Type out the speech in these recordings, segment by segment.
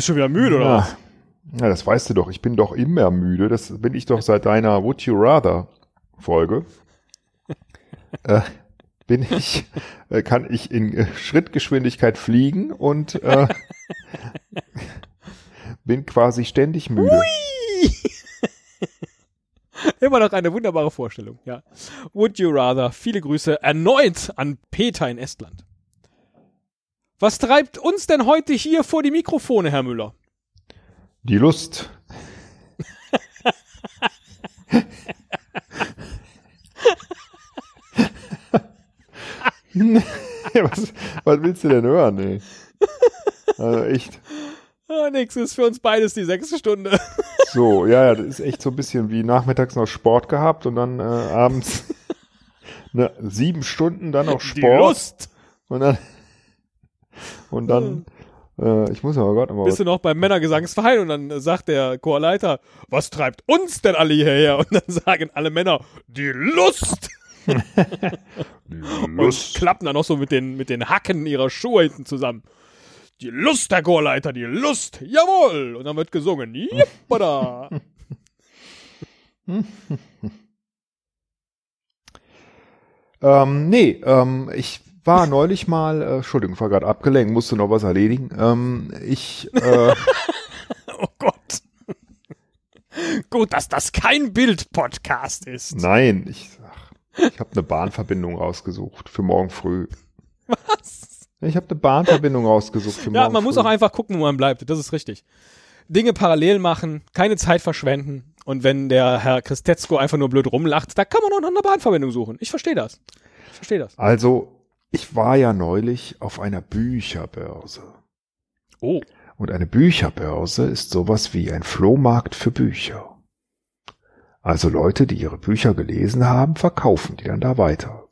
bist schon wieder müde, oder Ja. was? ja, das weißt du doch. Ich bin doch immer müde. Das bin ich doch seit deiner Would You Rather Folge. äh, bin ich, äh, kann ich in äh, Schrittgeschwindigkeit fliegen und äh, bin quasi ständig müde. Immer noch eine wunderbare Vorstellung, ja. Would you rather? Viele Grüße erneut an Peter in Estland. Was treibt uns denn heute hier vor die Mikrofone, Herr Müller? Die Lust. was, was willst du denn hören, ey? Also echt. Ah, nix ist für uns beides die sechste Stunde. So, ja, ja, das ist echt so ein bisschen wie nachmittags noch Sport gehabt und dann äh, abends ne, sieben Stunden dann noch Die Sport Lust. und dann und dann äh, ich muss aber gerade mal Bist du noch beim Männergesangsverein und dann äh, sagt der Chorleiter, was treibt uns denn alle hierher? Und dann sagen alle Männer, die Lust. Und klappen dann noch so mit den, mit den Hacken ihrer Schuhe hinten zusammen. Die Lust, Herr Chorleiter, die Lust. Jawohl. Und dann wird gesungen. Jippada. Ähm, nee, ähm, ich war neulich mal, äh, Entschuldigung, ich war gerade abgelenkt, musste noch was erledigen. Ähm, ich, äh, Oh Gott. Gut, dass das kein Bild-Podcast ist. nein, ich, ach, ich habe eine Bahnverbindung rausgesucht für morgen früh. Was? Ich habe eine Bahnverbindung rausgesucht für morgen Ja, man muss früh. auch einfach gucken, wo man bleibt. Das ist richtig. Dinge parallel machen, keine Zeit verschwenden. Und wenn der Herr Christetzko einfach nur blöd rumlacht, da kann man auch noch eine Bahnverbindung suchen. Ich verstehe das. Ich verstehe das. Also, ich war ja neulich auf einer Bücherbörse. Oh. Und eine Bücherbörse ist sowas wie ein Flohmarkt für Bücher. Also Leute, die ihre Bücher gelesen haben, verkaufen die dann da weiter.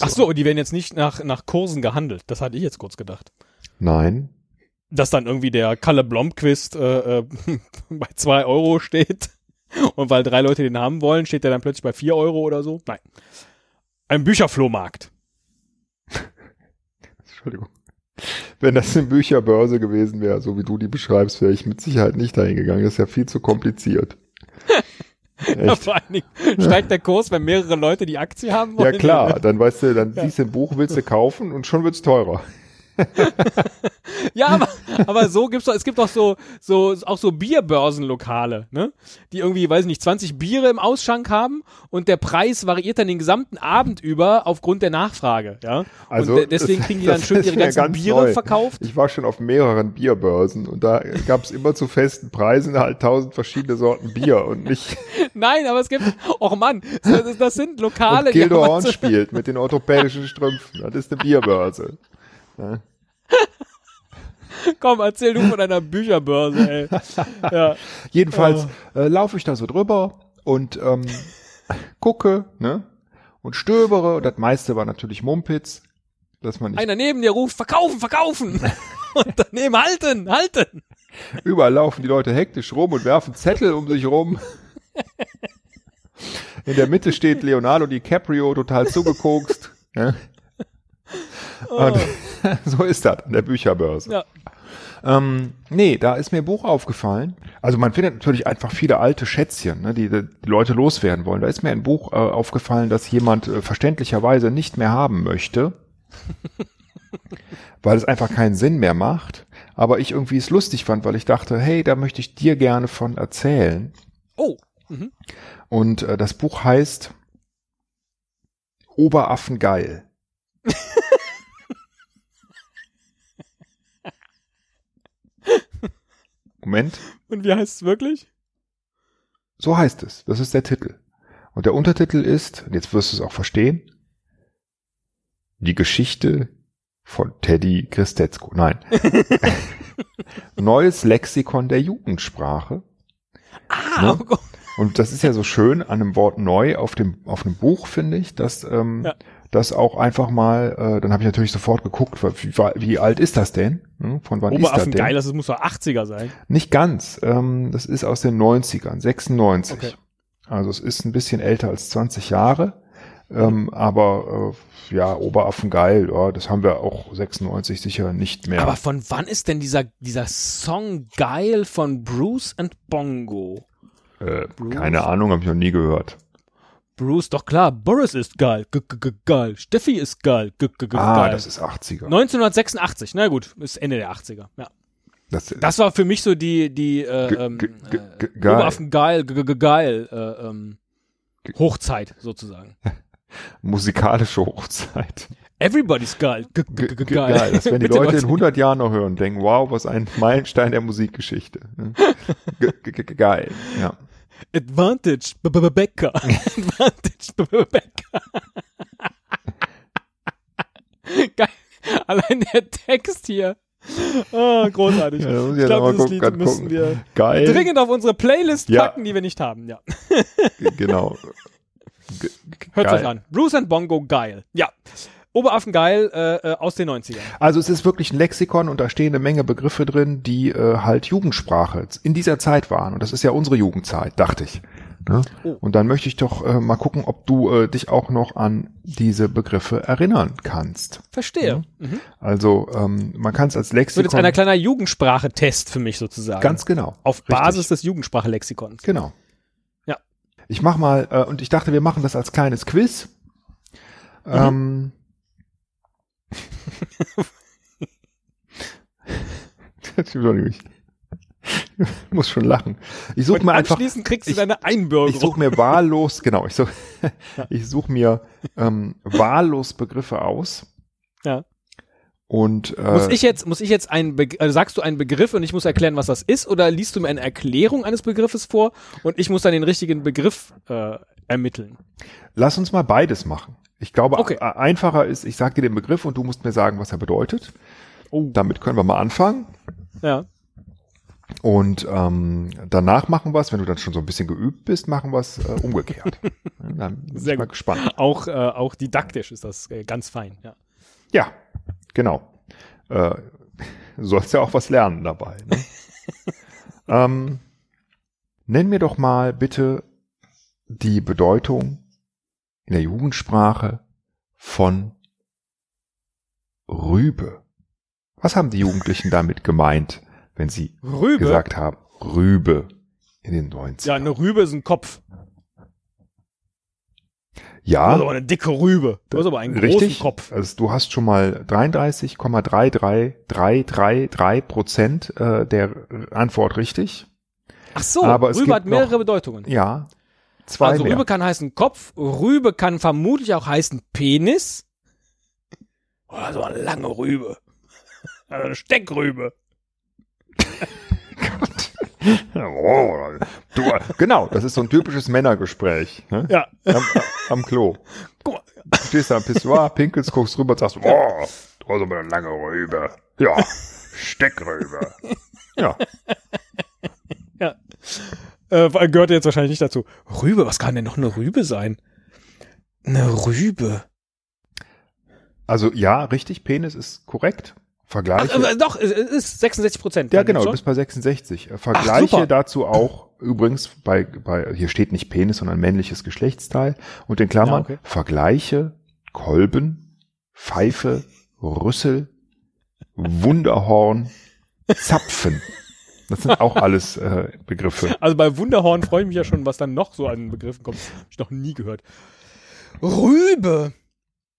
Ach so, und die werden jetzt nicht nach, nach Kursen gehandelt. Das hatte ich jetzt kurz gedacht. Nein. Dass dann irgendwie der Kalle Blomqvist äh, äh, bei zwei Euro steht. Und weil drei Leute den haben wollen, steht der dann plötzlich bei vier Euro oder so. Nein. Ein Bücherflohmarkt. Entschuldigung. Wenn das eine Bücherbörse gewesen wäre, so wie du die beschreibst, wäre ich mit Sicherheit nicht dahin gegangen. Das ist ja viel zu kompliziert. Echt. Vor allen Dingen steigt der Kurs, wenn mehrere Leute die Aktie haben wollen. Ja klar, dann weißt du, dann siehst du ein Buch, willst du kaufen und schon wird's teurer. Ja, aber, aber so gibt's doch, es gibt doch so, so, auch so Bierbörsenlokale, ne? Die irgendwie, weiß ich nicht, 20 Biere im Ausschank haben und der Preis variiert dann den gesamten Abend über aufgrund der Nachfrage, ja? Also und de- deswegen kriegen die dann schön ihre ganzen ganz Biere neu. verkauft. Ich war schon auf mehreren Bierbörsen und da gab's immer zu festen Preisen halt tausend verschiedene Sorten Bier und nicht Nein, aber es gibt, oh Mann, das, das sind Lokale, und Gildo haben Horn so- spielt mit den orthopädischen Strümpfen. Das ist eine Bierbörse. Komm, erzähl du von deiner Bücherbörse, ey. Ja. Jedenfalls äh, laufe ich da so drüber und ähm, gucke, ne? Und stöbere. Und das meiste war natürlich Mumpitz, dass man nicht Einer neben dir ruft, verkaufen, verkaufen. Und daneben halten, halten. Überall laufen die Leute hektisch rum und werfen Zettel um sich rum. In der Mitte steht Leonardo DiCaprio total zugekokst. Ja. Und so ist das an der Bücherbörse. Ja. Ähm, nee, da ist mir ein Buch aufgefallen. Also man findet natürlich einfach viele alte Schätzchen, ne, die, die Leute loswerden wollen. Da ist mir ein Buch äh, aufgefallen, das jemand äh, verständlicherweise nicht mehr haben möchte, weil es einfach keinen Sinn mehr macht. Aber ich irgendwie es lustig fand, weil ich dachte, hey, da möchte ich dir gerne von erzählen. Oh. Und äh, das Buch heißt Oberaffen geil. Moment. Und wie heißt es wirklich? So heißt es. Das ist der Titel. Und der Untertitel ist, und jetzt wirst du es auch verstehen, die Geschichte von Teddy Christetzko. Nein. Neues Lexikon der Jugendsprache. Ah, Ne? oh Gott. Und das ist ja so schön an einem Wort neu auf dem auf einem Buch finde ich, dass ähm, Ja. Das auch einfach mal. Äh, dann habe ich natürlich sofort geguckt, wie, wie, alt ist das denn? Hm, Von wann ist das Oberaffen denn? geil, das muss doch 80er sein. Nicht ganz. Ähm, das ist aus den 90ern, 96. Okay. Also es ist ein bisschen älter als 20 Jahre. Ähm, aber äh, ja, Oberaffen geil, ja, das haben wir auch 96 sicher nicht mehr. Aber von wann ist denn dieser, dieser Song geil von Bruce and Bongo? äh, keine Ahnung, habe ich noch nie gehört. Bruce, doch klar, Boris ist geil, g -g -g geil, Steffi ist geil, g -g -g Ah, geil. das ist 80er. 1986, na gut, ist Ende der 80er, ja. Das, Das war für mich so die, die, äh, ähm, äh, ge- geil. G -g geil, äh, ähm, Hochzeit sozusagen. musikalische Hochzeit. Everybody's geil, g -g -g ge- geil. geil. Das werden die Leute in was- 100 Jahren noch hören und denken, wow, was ein Meilenstein der Musikgeschichte. Ge- ge- ge- Geil, ja. Advantage, B -B Becker. Advantage, B -B Becker. Geil. Allein der Text hier. Oh, großartig. Ja, ich glaube, dieses gucken, Lied müssen gucken. wir Geil. dringend auf unsere Playlist Ja. packen, die wir nicht haben. Ja. Ge- Genau. Ge- ge- Hört geil. euch an. Bruce and Bongo geil. Ja. Oberaffen geil äh, äh, aus den 90ern. Also es ist wirklich ein Lexikon und da stehen eine Menge Begriffe drin, die äh, halt Jugendsprache in dieser Zeit waren. Und das ist ja unsere Jugendzeit, dachte ich. Ne? Oh. Und dann möchte ich doch äh, mal gucken, ob du äh, dich auch noch an diese Begriffe erinnern kannst. Verstehe. Mhm. Also ähm, man kann es als Wird Lexikon jetzt ein kleiner Jugendsprache-Test für mich sozusagen. ganz genau. auf Richtig. Basis des Jugendsprachelexikons. Genau. Ja. Ich mach mal, äh, und ich dachte, wir machen das als kleines Quiz. Mhm. Ähm, das ich muss schon lachen. Ich suche mir einfach, anschließend kriegst du ich- deine ich Einbürgerung. suche mir wahllos, genau, ich suche ich such mir ähm, wahllos Begriffe aus. Ja. Und äh, Muss ich jetzt, muss ich jetzt einen, Be also sagst du einen Begriff und ich muss erklären, was das ist, oder liest du mir eine Erklärung eines Begriffes vor und ich muss dann den richtigen Begriff äh, ermitteln? Lass uns mal beides machen. Ich glaube, Okay. einfacher ist, ich sage dir den Begriff und du musst mir sagen, was er bedeutet. Oh. Damit können wir mal anfangen. Ja. Und ähm, danach machen wir es, wenn du dann schon so ein bisschen geübt bist, machen wir es äh, umgekehrt. Dann bin Sehr ich mal gut. gespannt. Auch, äh, auch didaktisch ist das äh, ganz fein. Ja. Ja, genau. Äh, du sollst ja auch was lernen dabei. Ne? ähm, nenn mir doch mal bitte die Bedeutung in der Jugendsprache von Rübe. Was haben die Jugendlichen damit gemeint, wenn sie Rübe. gesagt haben, Rübe in den 90ern? Ja, eine Rübe ist ein Kopf. Ja, Du hast aber eine dicke Rübe. Du hast aber einen großen richtig. Kopf. Also du hast schon mal 33,33333 Prozent äh, der Antwort richtig. Ach so, Aber Rübe hat mehrere noch- Bedeutungen. Ja, zwei also mehr. Rübe kann heißen Kopf, Rübe kann vermutlich auch heißen Penis. Oder so eine lange Rübe. Also eine Steckrübe. oh, du, genau, das ist so ein typisches Männergespräch. Ne? Ja. Am, am Klo. Guck mal. Du stehst da am Pissoir, pinkelst, guckst rüber und sagst, oh, du hast aber eine lange Rübe. Ja, Steckrübe. Ja, Ja. Äh, gehört jetzt wahrscheinlich nicht dazu. Rübe, was kann denn noch eine Rübe sein? Eine Rübe. also ja, richtig, Penis ist korrekt. Ach, Vergleiche. äh, doch, es ist 66 Prozent. Ja, genau, du bist bei 66. Äh, Vergleiche super. dazu auch, übrigens, bei, bei, hier steht nicht Penis, sondern männliches Geschlechtsteil. Und in Klammern, Ja, okay. Vergleiche, Kolben, Pfeife, Rüssel, Wunderhorn, Zapfen. Das sind auch alles äh, Begriffe. Also bei Wunderhorn freue ich mich ja schon, was dann noch so an Begriffen kommt. Hab ich noch nie gehört. Rübe.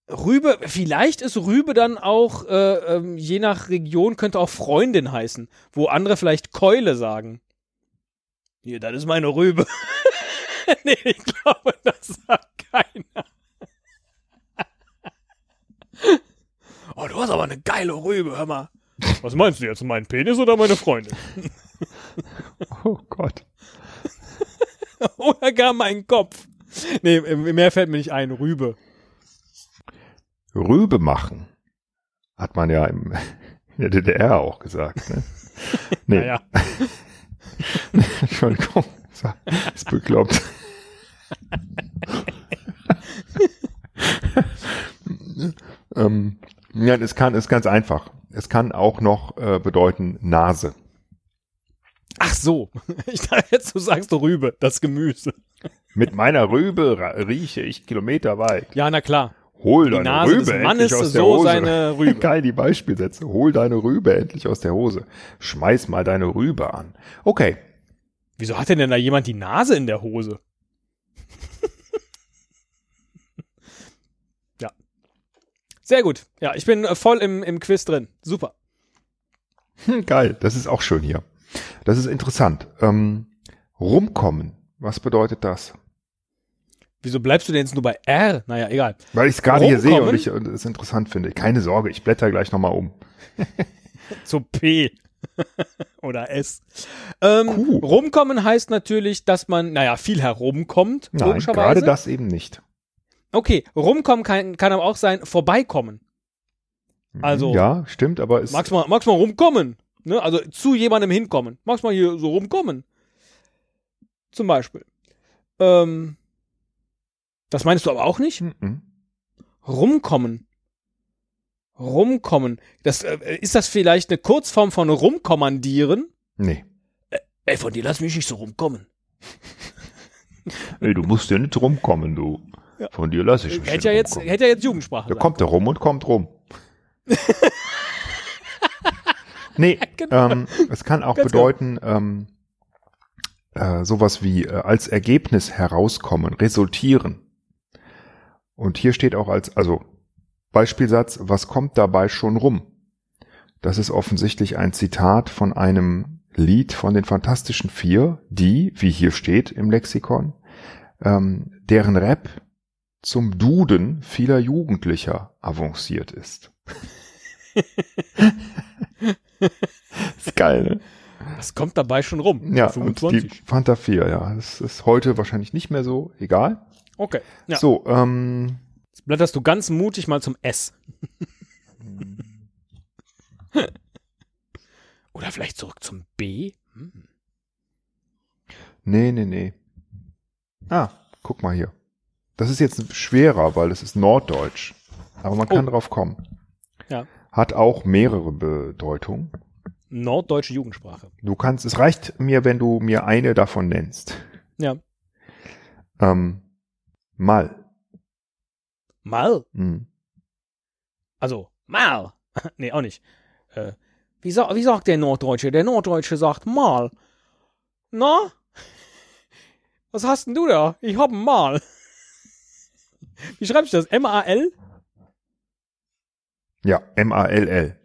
Rübe, vielleicht ist Rübe dann auch, äh, ähm, je nach Region, könnte auch Freundin heißen, wo andere vielleicht Keule sagen. Hier, das ist meine Rübe. nee, ich glaube, das sagt keiner. oh, du hast aber eine geile Rübe, hör mal. Was meinst du jetzt, mein Penis oder meine Freundin? Oh Gott. Oder gar mein Kopf. Nee, mehr fällt mir nicht ein. Rübe. Rübe machen. Hat man ja im, in der DDR auch gesagt. Ne? Nee, Naja. Entschuldigung. Ist bekloppt. ähm, ja, es kann, ist ganz einfach. Es kann auch noch äh, bedeuten Nase. Ach so. Ich dachte jetzt, du sagst Rübe, das Gemüse. Mit meiner Rübe rieche ich kilometerweit. Ja, na klar. Hol Die deine Nase Rübe des Mannes endlich aus der so Hose. seine Rübe. Geil, die Beispielsätze. Hol deine Rübe endlich aus der Hose. Schmeiß mal deine Rübe an. Okay. Wieso hat denn denn da jemand die Nase in der Hose? ja. Sehr gut. Ja, ich bin äh, voll im, im Quiz drin. Super. Hm, geil, das ist auch schön hier. Das ist interessant. Ähm, rumkommen. Was bedeutet das? Wieso bleibst du denn jetzt nur bei R? Naja, egal. Weil ich es gerade hier sehe und ich es interessant finde. Keine Sorge, ich blätter gleich nochmal um. Zu P. Oder S. Ähm, rumkommen heißt natürlich, dass man, naja, viel herumkommt, Nein, gerade das eben nicht. Okay, rumkommen kann, kann aber auch sein, vorbeikommen. Also- Ja, stimmt, aber es Magst mal, magst mal rumkommen? Ne? Also zu jemandem hinkommen. Magst mal hier so rumkommen? Zum Beispiel. Ähm, das meinst du aber auch nicht? Mhm. Rumkommen. Rumkommen. Das, äh, ist das vielleicht eine Kurzform von rumkommandieren? Nee. Ey, von dir lass mich nicht so rumkommen. Ey, du musst ja nicht rumkommen, du. Ja. Von dir lasse ich mich Hätte ja jetzt, hätte ja jetzt Jugendsprache Da kommt er rum und kommt rum. nee, Genau. ähm, es kann auch Ganz bedeuten, ähm, äh, sowas wie äh, als Ergebnis herauskommen, resultieren. Und hier steht auch als, also Beispielsatz, was kommt dabei schon rum? Das ist offensichtlich ein Zitat von einem Lied von den Fantastischen Vier, die, wie hier steht im Lexikon, ähm, deren Rap zum Duden vieler Jugendlicher avanciert ist. ist geil, ne? Was kommt dabei schon rum? Ja, und die 25. Fanta 4, ja. Das ist heute wahrscheinlich nicht mehr so, egal. Okay. Ja. So, ähm, Jetzt blätterst du ganz mutig mal zum S. Oder vielleicht zurück zum B? Hm. nee, nee, nee. Ah, guck mal hier. Das ist jetzt schwerer, weil es ist Norddeutsch. Aber man kann Oh. drauf kommen. Ja. Hat auch mehrere Bedeutungen. Norddeutsche Jugendsprache. Du kannst, es reicht mir, wenn du mir eine davon nennst. Ja. Ähm, mal. Mal. Hm. Also, mal. nee, auch nicht. Äh, wie, sa wie sagt der Norddeutsche? Der Norddeutsche sagt mal. Na? Was hast denn du da? Ich hab ein Mal. Wie schreibst du das? M-A-L? Ja, M-A-L-L.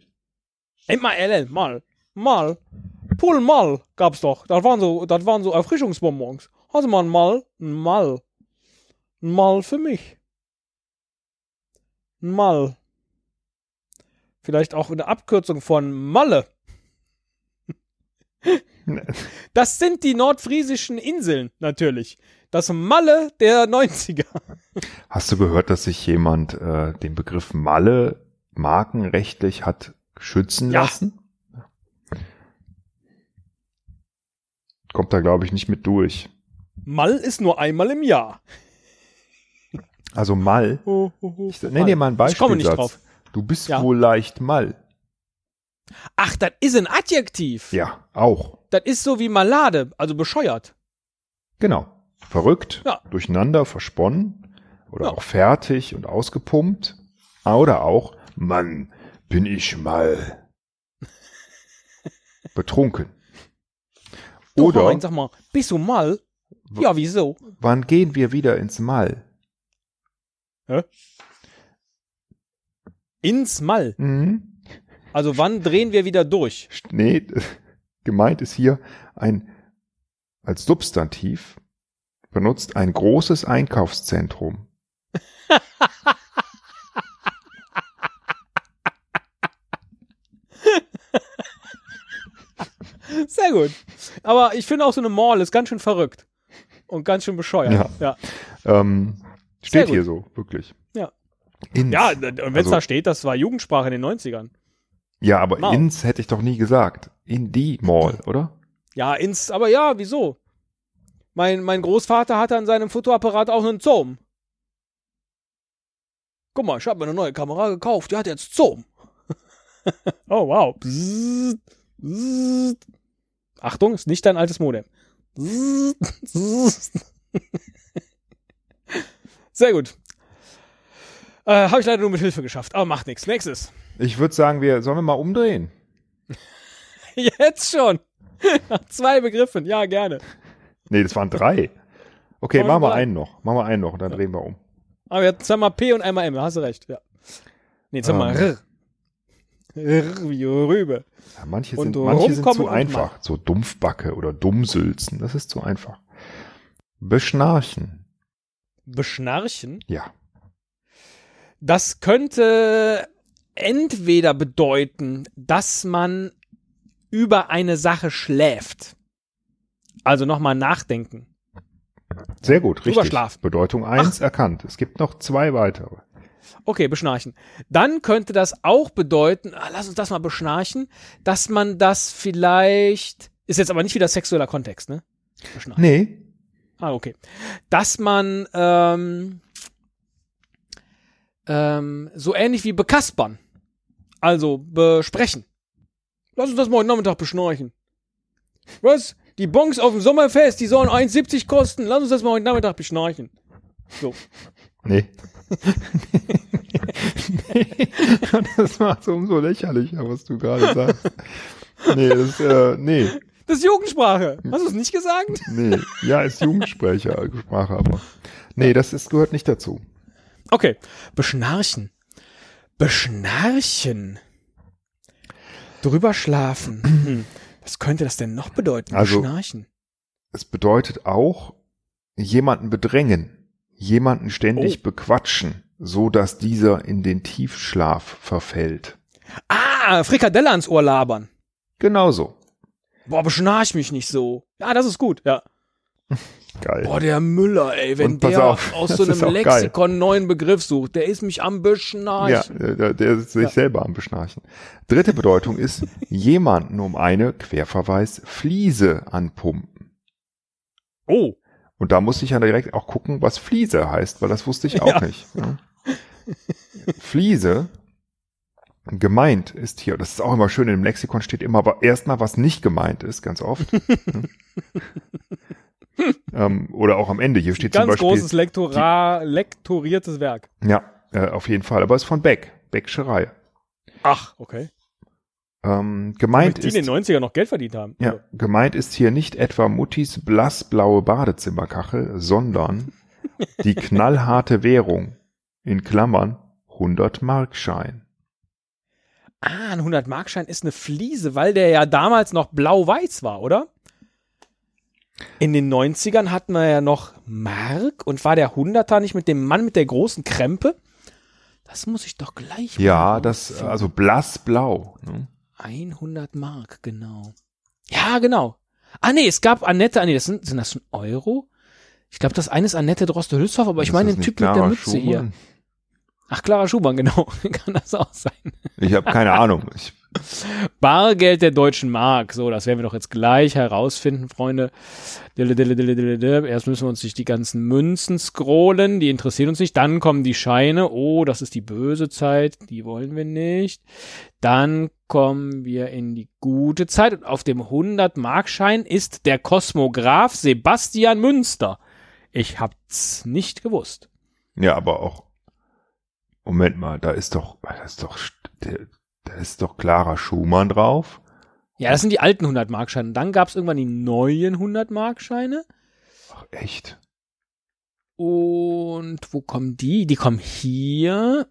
M-A-L-L, mal. Mal. Pull mal gab's doch. Das waren so, das waren so Erfrischungsbonbons. Hast du mal ein Mal? Ein Mal. Ein Mal für mich. Ein Mal. Vielleicht auch eine Abkürzung von Malle. Das sind die nordfriesischen Inseln, natürlich. Das Malle der 90er. Hast du gehört, dass sich jemand äh, den Begriff Malle markenrechtlich hat schützen Ja. lassen? Kommt da, glaube ich, nicht mit durch. Mal ist nur einmal im Jahr. Also Mal. Ho, ho, ho, Ich nenn dir mal einen Ich komme nicht drauf. Du bist Ja. wohl leicht Mal. Ach, das ist ein Adjektiv. Ja, auch. Das ist so wie Malade, also bescheuert. Genau. Verrückt, Ja. durcheinander, versponnen oder Ja. auch fertig und ausgepumpt. Oder auch, Mann, bin ich mal betrunken. Du, Oder sag mal, bist du mal? Ja, wieso? wann gehen wir wieder ins Mal? Ins Mal. Mhm. Also wann drehen wir wieder durch? Nee, gemeint ist hier ein als Substantiv benutzt ein großes Einkaufszentrum. Sehr gut. Aber ich finde auch so eine Mall ist ganz schön verrückt. Und ganz schön bescheuert. Ja. Ja. Ähm, steht hier so, wirklich. Ja. Ins. Ja, und wenn es Also- da steht, das war Jugendsprache in den 90ern. ja, aber Wow. ins hätte ich doch nie gesagt. In die Mall, oder? Ja, ins, aber ja, wieso? Mein, mein Großvater hatte an seinem Fotoapparat auch einen Zoom. Guck mal, ich habe mir eine neue Kamera gekauft, die hat jetzt Zoom. oh, wow. Bzzzt, bzzzt. Achtung, ist nicht dein altes Modem. Bzzzt, bzzzt. Sehr gut. Äh, Habe ich leider nur mit Hilfe geschafft, aber macht nichts. Nächstes. Ich würde sagen, wir sollen wir mal umdrehen. Jetzt schon. Nach zwei Begriffen. Ja, gerne. Nee, das waren drei. Okay, Machen wir wir einen noch. Machen wir einen noch und dann drehen wir um. Aber jetzt zweimal P und einmal M. Da hast du recht. Ja. Nee, zweimal R. R wie Rübe. Ja, manche Und sind, manche sind zu einfach. So Dumpfbacke oder Dummsülzen. Das ist zu einfach. Beschnarchen. Beschnarchen. Ja. Das könnte entweder bedeuten, dass man über eine Sache schläft. Also nochmal nachdenken. Sehr gut, richtig. schlafen. Bedeutung 1 erkannt. Es gibt noch zwei weitere. Okay, beschnarchen. Dann könnte das auch bedeuten, ah, lass uns das mal beschnarchen, dass man das vielleicht, ist jetzt aber nicht wieder sexueller Kontext, ne? Beschnarchen. Nee. Ah, okay. Dass man ähm, ähm, so ähnlich wie bekaspern, also besprechen. Lass uns das mal heute Nachmittag beschnorchen. Was? Die Bons auf dem Sommerfest, die sollen 1,70 kosten. Lass uns das mal heute Nachmittag beschnorchen. So. Nee. nee. Das macht es umso lächerlicher, was du gerade sagst. Nee, das, äh, nee, Das ist Jugendsprache. Hast du es nicht gesagt? nee. Ja, ist Jugendsprache, Sprache, aber. Nee, das ist, gehört nicht dazu. Okay. Beschnarchen. Beschnarchen. Drüber schlafen. Hm. Was könnte das denn noch bedeuten? Also- Beschnarchen. Es bedeutet auch, jemanden bedrängen, jemanden ständig Oh. bequatschen, so dass dieser in den Tiefschlaf verfällt. Ah, Frikadelle ans Ohr labern. Genauso. Boah, beschnarch mich nicht so. Ja, das ist gut, ja. Geil. Boah, der Müller, ey, wenn der auf, aus so einem geil. Lexikon einen neuen Begriff sucht, der ist mich am Ja, Beschnarchen. der, der ist sich Ja. selber am Beschnarchen. Dritte Bedeutung ist, jemanden um eine, Querverweis, Fliese anpumpen. Oh, Und da musste ich ja direkt auch gucken, was Fliese heißt, weil das wusste ich auch Ja. nicht. Ja. Fliese, gemeint ist hier, das ist auch immer schön, im Lexikon steht immer aber erstmal, was nicht gemeint ist, ganz oft. ähm, oder auch am Ende, hier steht zum ganz Beispiel, großes Lektora lektoriertes Werk. ja, äh, auf jeden Fall, aber es ist von Beck, Beckscherei. Ach, okay. Ähm, gemeint die ist, in den 90er noch Geld verdient haben. Ja, gemeint ist hier nicht etwa Muttis blassblaue Badezimmerkachel, sondern die knallharte Währung, in Klammern 100 Markschein. Ah, ein 100-Markschein ist eine Fliese, weil der ja damals noch blau-weiß war, oder? In den 90ern hatten wir ja noch Mark und war der 100er nicht mit dem Mann mit der großen Krempe? Das muss ich doch gleich Ja, das, also blassblau. Ne? 100 Mark, genau. Ja, genau. Ah, nee, es gab Annette, ah, nee, das sind, sind das schon Euro? Ich glaube, das eine ist Annette Droste-Hülshoff, aber ich meine den Typ mit der Clara Mütze hier. Schumann? Ach, Clara Schumann, genau. Kann das auch sein. Ich habe keine Ahnung. Ich, Bargeld der deutschen Mark. So, das werden wir doch jetzt gleich herausfinden, Freunde. Dille, dille, dille, dille, dille. Erst müssen wir uns durch die ganzen Münzen scrollen. Die interessieren uns nicht. Dann kommen die Scheine. Oh, das ist die böse Zeit. Die wollen wir nicht. Dann kommen wir in die gute Zeit. Und auf dem 100-Markschein ist der Kosmograph Sebastian Münster. Ich hab's nicht gewusst. ja, aber auch. Moment mal, da ist doch, da ist doch, der, da ist doch Clara Schumann drauf. Ja, das sind die alten 100-Markscheine. Dann gab's irgendwann die neuen 100-Markscheine. Ach, echt? Und wo kommen die? Die kommen hier.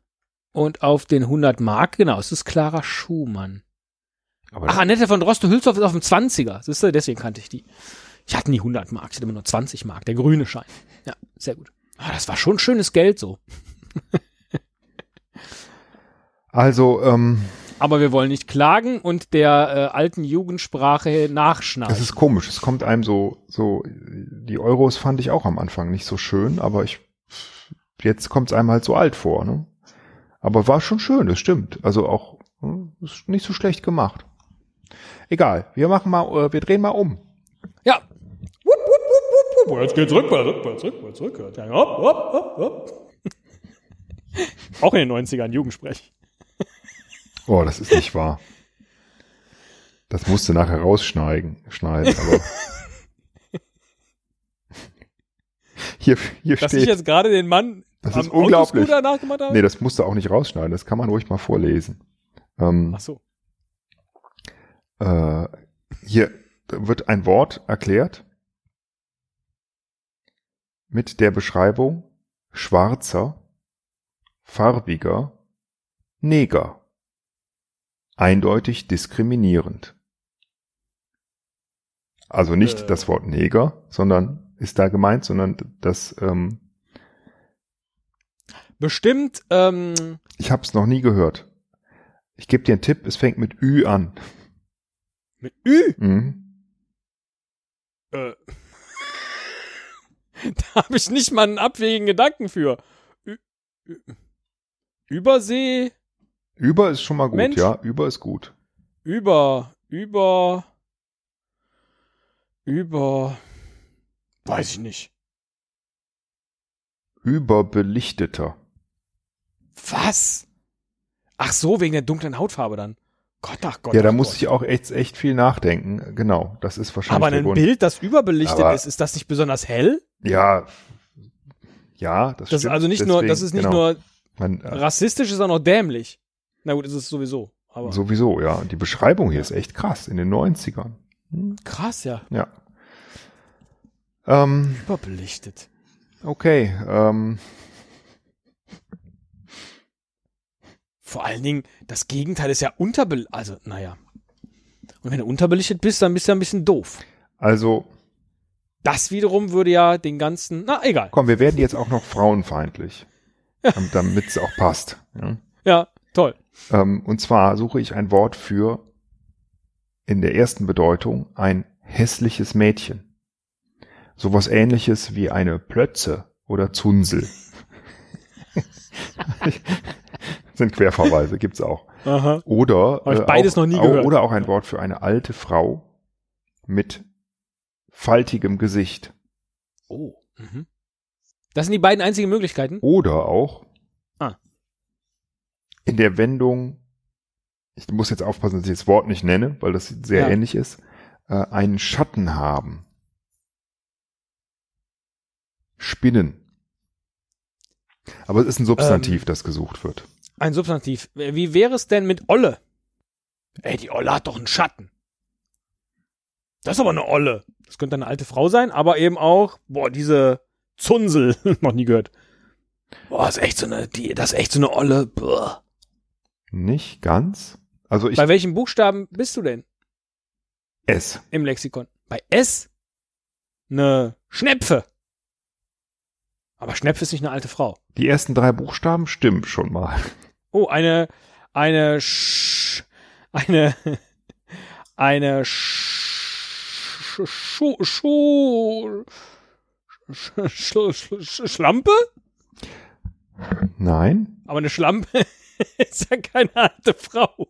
Und auf den 100 Mark, genau, es ist Clara Schumann. Aber Ach, Annette von Droste-Hülshoff ist auf dem 20er. Siehst du, deswegen kannte ich die. Ich hatte nie 100 Mark, ich hatte immer nur 20 Mark, der grüne Schein. Ja, sehr gut. Ah, das war schon schönes Geld so. also, ähm, Aber wir wollen nicht klagen und der äh, alten Jugendsprache nachschneiden. Das ist komisch. Es kommt einem so, so, die Euros fand ich auch am Anfang nicht so schön, aber ich, jetzt kommt es einem halt so alt vor, ne? Aber war schon schön, das stimmt. Also auch, hm, ist nicht so schlecht gemacht. Egal, wir machen mal, äh, wir drehen mal um. Ja. Wupp, wupp, wupp, wupp, wupp. Jetzt geht's rückwärts, rückwärts, rückwärts, rückwärts. Ja, hopp, hopp, hopp, hopp. Auch in den 90ern Jugendsprech. Oh, das ist nicht wahr. Das musste nachher rausschneiden, schneiden, aber Hier, hier Dass ich steht. jetzt gerade den Mann Das ist unglaublich. Nachgemacht habe? Nee, das musst du auch nicht rausschneiden. Das kann man ruhig mal vorlesen. Ähm, Ach so. äh, hier wird ein Wort erklärt mit der Beschreibung schwarzer, farbiger, Neger. Eindeutig diskriminierend. Also nicht Äh. das Wort Neger, sondern ist da gemeint, sondern das, ähm, Bestimmt, ähm, ich habe es noch nie gehört. Ich gebe dir einen Tipp, es fängt mit Ü an. mit Ü. Mhm. Äh. da habe ich nicht mal einen abwegigen Gedanken für. Ü Ü Übersee, Über ist schon mal gut, Mensch. ja. Über ist gut. über, über, über, weiß ich nicht. Überbelichteter. Was? Ach so, wegen der dunklen Hautfarbe dann. Gott, ach Gott. ja, da muss Gott. ich auch echt, echt viel nachdenken. Genau, das ist wahrscheinlich Aber ein Grund. Bild, das überbelichtet Aber- ist, ist das nicht besonders hell? Ja, ja, das, Das ist stimmt. also nicht nur, Deswegen, das ist nicht genau. nur Man, äh, rassistisch, ist auch noch dämlich. Na gut, ist es sowieso. Aber sowieso, ja. Die Beschreibung hier ist echt krass in den 90ern. krass, ja. Ja. Ähm, Überbelichtet. okay, ähm, Vor allen Dingen, das Gegenteil ist ja unterbelichtet. Also, naja. Und wenn du unterbelichtet bist, dann bist du ja ein bisschen doof. also, Das wiederum würde ja den ganzen. Na, egal. komm, wir werden jetzt auch noch frauenfeindlich. Damit es auch passt. Ja. Ja, toll. Ähm, und zwar suche ich ein Wort für in der ersten Bedeutung ein hässliches Mädchen. Sowas ähnliches wie eine Plötze oder Zunsel. Sind Querverweise, gibt's auch. Aha. Oder, äh, beides auch, noch nie gehört. oder auch ein Wort für eine alte Frau mit faltigem Gesicht. Oh. Mhm. Das sind die beiden einzigen Möglichkeiten. Oder auch. In der Wendung, ich muss jetzt aufpassen, dass ich das Wort nicht nenne, weil das sehr Ja. ähnlich ist, äh, einen Schatten haben. Spinnen. Aber es ist ein Substantiv, Ähm. das gesucht wird. Ein Substantiv. Wie wäre es denn mit Olle? Ey, die Olle hat doch einen Schatten. Das ist aber eine Olle. Das könnte eine alte Frau sein, aber eben auch, boah, diese Zunsel. Noch nie gehört. Boah, ist echt so eine, die, das ist echt so eine Olle. Boah. Nicht ganz. Also ich Bei welchem Buchstaben bist du denn es. im Lexikon? Bei S? Eine Schnepfe. Aber Schnepfe ist nicht eine alte Frau. Die ersten drei Buchstaben stimmen schon mal. Oh, eine, eine, Sch, eine, eine Sch, Schu, Schu, Sch, Sch, Sch, Sch, Schlampe? Nein. Aber eine Schlampe ist ja keine alte Frau.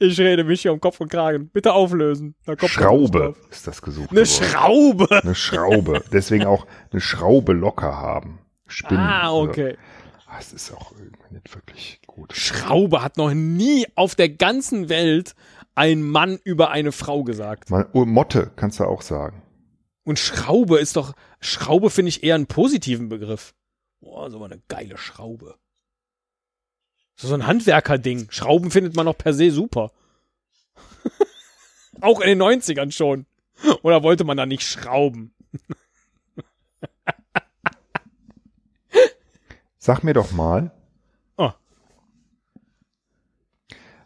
Ich rede mich hier um Kopf und Kragen. Bitte auflösen. Schraube ist das gesuchte Eine. Schraube. Eine Schraube. Deswegen auch eine Schraube locker haben. Spinnen. Ah, Also, okay. ah, Es ist auch irgendwie nicht wirklich gut. Schraube hat noch nie auf der ganzen Welt ein Mann über eine Frau gesagt. Man, oh, Motte kannst du auch sagen. Und Schraube ist doch, Schraube finde ich eher einen positiven Begriff. Boah, so eine geile Schraube. So ein Handwerkerding. Schrauben findet man doch per se super. Auch in den 90ern schon. Oder wollte man da nicht schrauben? Sag mir doch mal, Oh.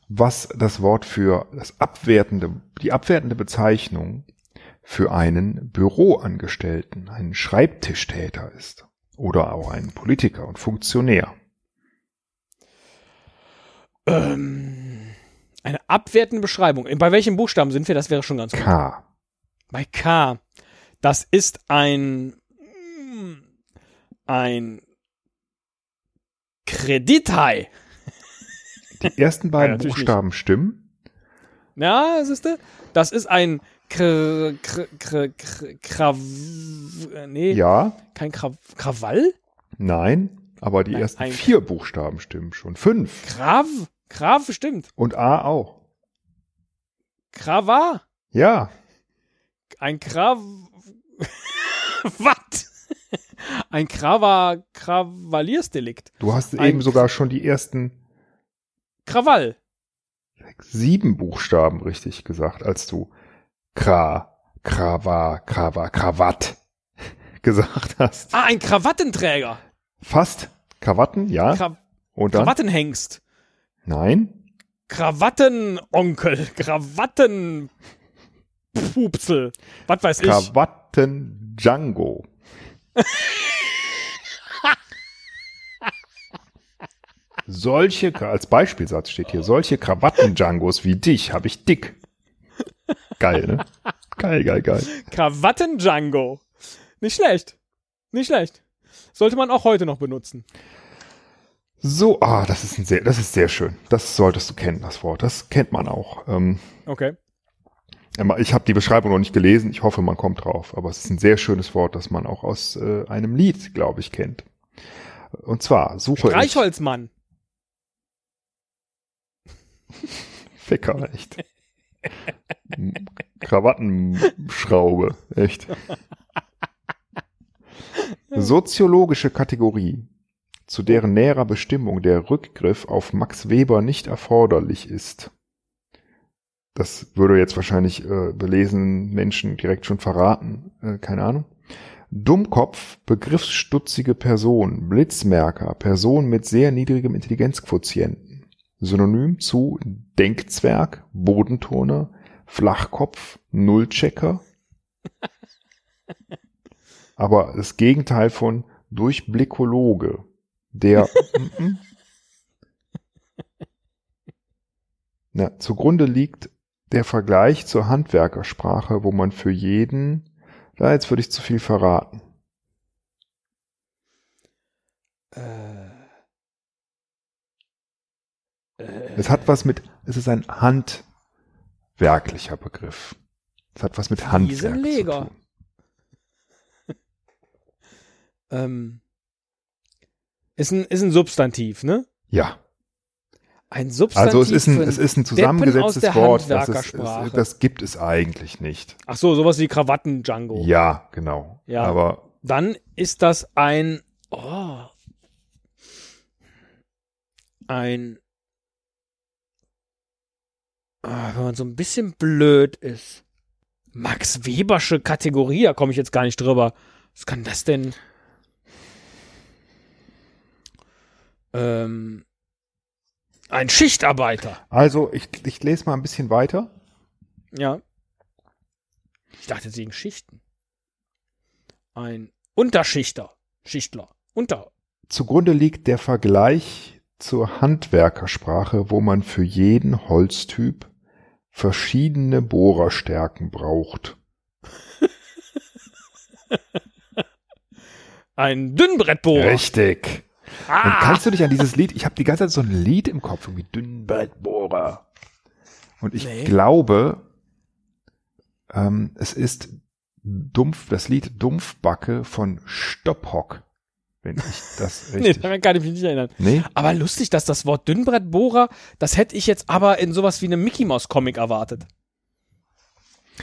was das Wort für das abwertende, die abwertende Bezeichnung für einen Büroangestellten, einen Schreibtischtäter ist. Oder auch einen Politiker und Funktionär. Ähm, eine abwertende Beschreibung. Bei welchem Buchstaben sind wir? Das wäre schon ganz gut. K. Bei K. Das ist ein ein Kredithai. Die ersten beiden natürlich Buchstaben stimmen. Ja, siehst du? Das ist ein Kr, Kr, Kr, Kr, Krav, nee, Ja, kein Krav, Krawall? nein, aber die Nein, ersten ein- vier Buchstaben stimmen schon. Fünf. Krav? Krav stimmt. Und A auch. Krava? Ja, ein Krav. Was? Ein Krava Kravaliersdelikt. Du hast Ein- eben sogar schon die ersten Krawall. sieben Buchstaben richtig gesagt, als du Kra, Krava, Krava, Krawatt gesagt hast. Ah, ein Krawattenträger. Fast. Krawatten, ja. Kra Und dann? Krawattenhengst. Nein. Krawattenonkel. Krawattenpupsel. Was weiß ich. Krawatten Django. solche, als Beispielsatz steht hier, solche Krawatten-Djangos wie dich habe ich dick. Geil, ne? Geil, geil, geil. Krawatten-Django. Nicht schlecht. Nicht schlecht. Sollte man auch heute noch benutzen. So, ah, das ist ein sehr, das ist sehr schön. Das solltest du kennen, das Wort. Das kennt man auch. Ähm, Okay. ich habe die Beschreibung noch nicht gelesen. Ich hoffe, man kommt drauf. Aber es ist ein sehr schönes Wort, das man auch aus äh, einem Lied, glaube ich, kennt. Und zwar suche ich Reichholzmann. Ficker, echt. Krawattenschraube, echt. Soziologische Kategorie, zu deren näherer Bestimmung der Rückgriff auf Max Weber nicht erforderlich ist. Das würde jetzt wahrscheinlich äh, belesenen Menschen direkt schon verraten, äh, keine Ahnung. Dummkopf, begriffsstutzige Person, Blitzmerker, Person mit sehr niedrigem Intelligenzquotienten. Synonym zu Denkzwerg, Bodenturner, Flachkopf, Nullchecker. Aber das Gegenteil von Durchblickologe, der. Na, zugrunde liegt der Vergleich zur Handwerkersprache, wo man für jeden, da jetzt würde ich zu viel verraten. Äh, Es hat was mit, es ist ein handwerklicher Begriff. Es hat was mit Handwerk zu Fliesenleger. tun. ähm, ist, ein, ist ein Substantiv, ne? Ja, Ein Substantiv. also es ist ein, es ist ein zusammengesetztes Wort. Das, ist, es, das gibt es eigentlich nicht. Ach so, sowas wie Krawatten-Django. Ja, genau. Ja. Aber Dann ist das ein. Oh, ein. Ah, wenn man so ein bisschen blöd ist. Max Webersche Kategorie, da komme ich jetzt gar nicht drüber. Was kann das denn? Ähm, ein Schichtarbeiter. also ich, ich lese mal ein bisschen weiter. Ja. Ich dachte, sie Schichten. Ein Unterschichter. Schichtler. Unter. Zugrunde liegt der Vergleich zur Handwerkersprache, wo man für jeden Holztyp verschiedene Bohrerstärken braucht. Ein Dünnbrettbohrer. Richtig. Und Ah, kannst du dich an dieses Lied, ich habe die ganze Zeit so ein Lied im Kopf, irgendwie Dünnbrettbohrer. Und ich Nee. glaube, ähm, es ist dumpf, das Lied Dumpfbacke von Stopphock, wenn ich das nee, richtig. daran kann ich mich nicht erinnern. nee? Aber lustig, dass das Wort Dünnbrettbohrer, das hätte ich jetzt aber in sowas wie einem Mickey Mouse Comic erwartet.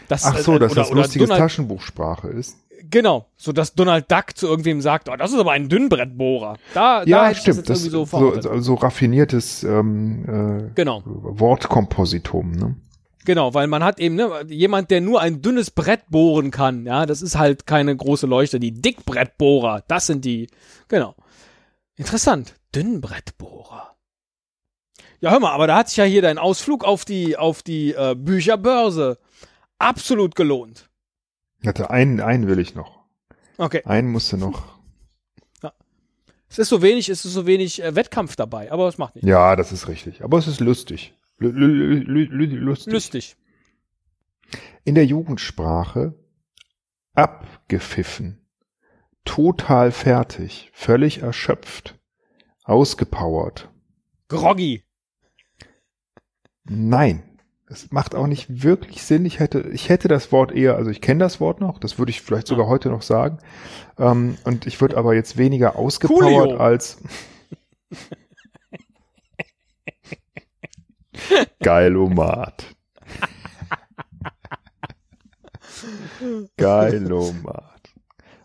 Das, Ach so, äh, dass oder, das oder lustiges Donald, Taschenbuchsprache ist. Genau, so dass Donald Duck zu irgendwem sagt, oh, das ist aber ein Dünnbrettbohrer. Da, da Ja, hätte stimmt. das Das so so, so raffiniertes ähm, äh, Genau, Wortkompositum. Ne? Genau, weil man hat eben, ne, jemand, der nur ein dünnes Brett bohren kann, ja, das ist halt keine große Leuchte. Die Dickbrettbohrer, das sind die, genau. Interessant, Dünnbrettbohrer. Ja, hör mal, aber da hat sich ja hier dein Ausflug auf die, auf die äh, Bücherbörse absolut gelohnt. Hatte einen, einen will ich noch. Okay. Einen musste noch. Es ist so wenig, es ist so wenig äh, Wettkampf dabei, aber es macht nicht. Ja, das ist richtig. Aber es ist lustig. Lü- lü- lü- lü- lustig. Lustig. In der Jugendsprache abgepfiffen, total fertig, völlig erschöpft, ausgepowert. Groggy. Nein, es macht auch nicht wirklich Sinn. Ich hätte, ich hätte das Wort eher, also ich kenne das Wort noch, das würde ich vielleicht sogar heute noch sagen. Ähm, und ich würde aber jetzt weniger ausgepowert Coolio. als Geilomat. Geilomat.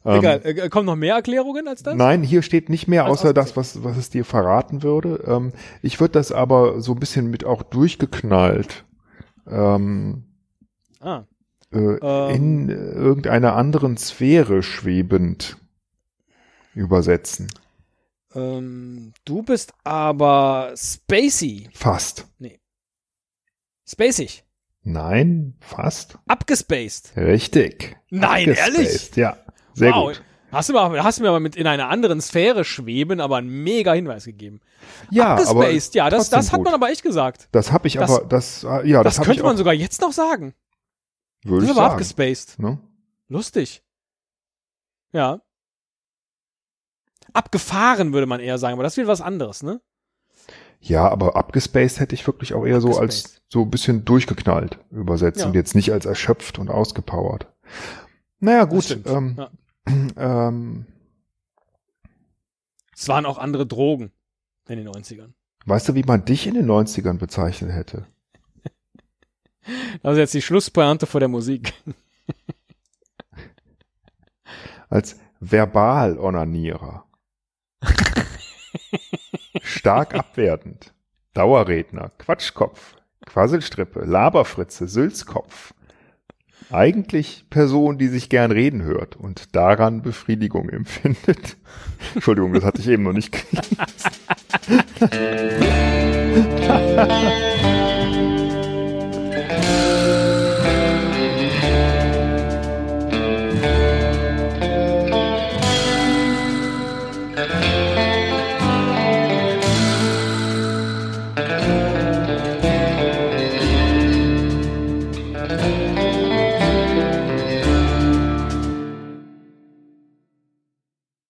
Ähm, Egal, äh, kommen noch mehr Erklärungen als das? Nein, hier steht nicht mehr, außer das, was, was es dir verraten würde. Ähm, ich würde das aber so ein bisschen mit auch durchgeknallt ähm, Ah, äh, Ähm. in irgendeiner anderen Sphäre schwebend übersetzen. ähm, du bist aber spacey. Fast. Spacig. Nein, fast. Abgespaced. Richtig. Nein, ehrlich? Abgespaced, Ja, sehr wow. gut. Hast du, mir, hast du mir aber mit in einer anderen Sphäre schweben, aber einen mega Hinweis gegeben. Ja, aber Abgespaced, ja, das, das hat gut. man aber echt gesagt. Das habe ich das- aber, das, äh, ja, das, Das, könnte man sogar jetzt noch sagen. würde ich aber sagen. abgespaced. Ne? Lustig. Ja. Abgefahren würde man eher sagen, aber das wird was anderes, ne? Ja, aber abgespaced hätte ich wirklich auch eher so als so ein bisschen durchgeknallt übersetzt Ja. und jetzt nicht als erschöpft und ausgepowert. Naja, gut. Ähm, Ja. ähm, Es waren auch andere Drogen in den 90ern. weißt du, wie man dich in den 90ern bezeichnet hätte? Also jetzt die Schlusspointe vor der Musik. Als Verbal-Onanierer. Stark abwertend. Dauerredner, Quatschkopf, Quasselstrippe, Laberfritze, Sülzkopf. Eigentlich Person, die sich gern reden hört und daran Befriedigung empfindet. Entschuldigung, das hatte ich eben noch nicht.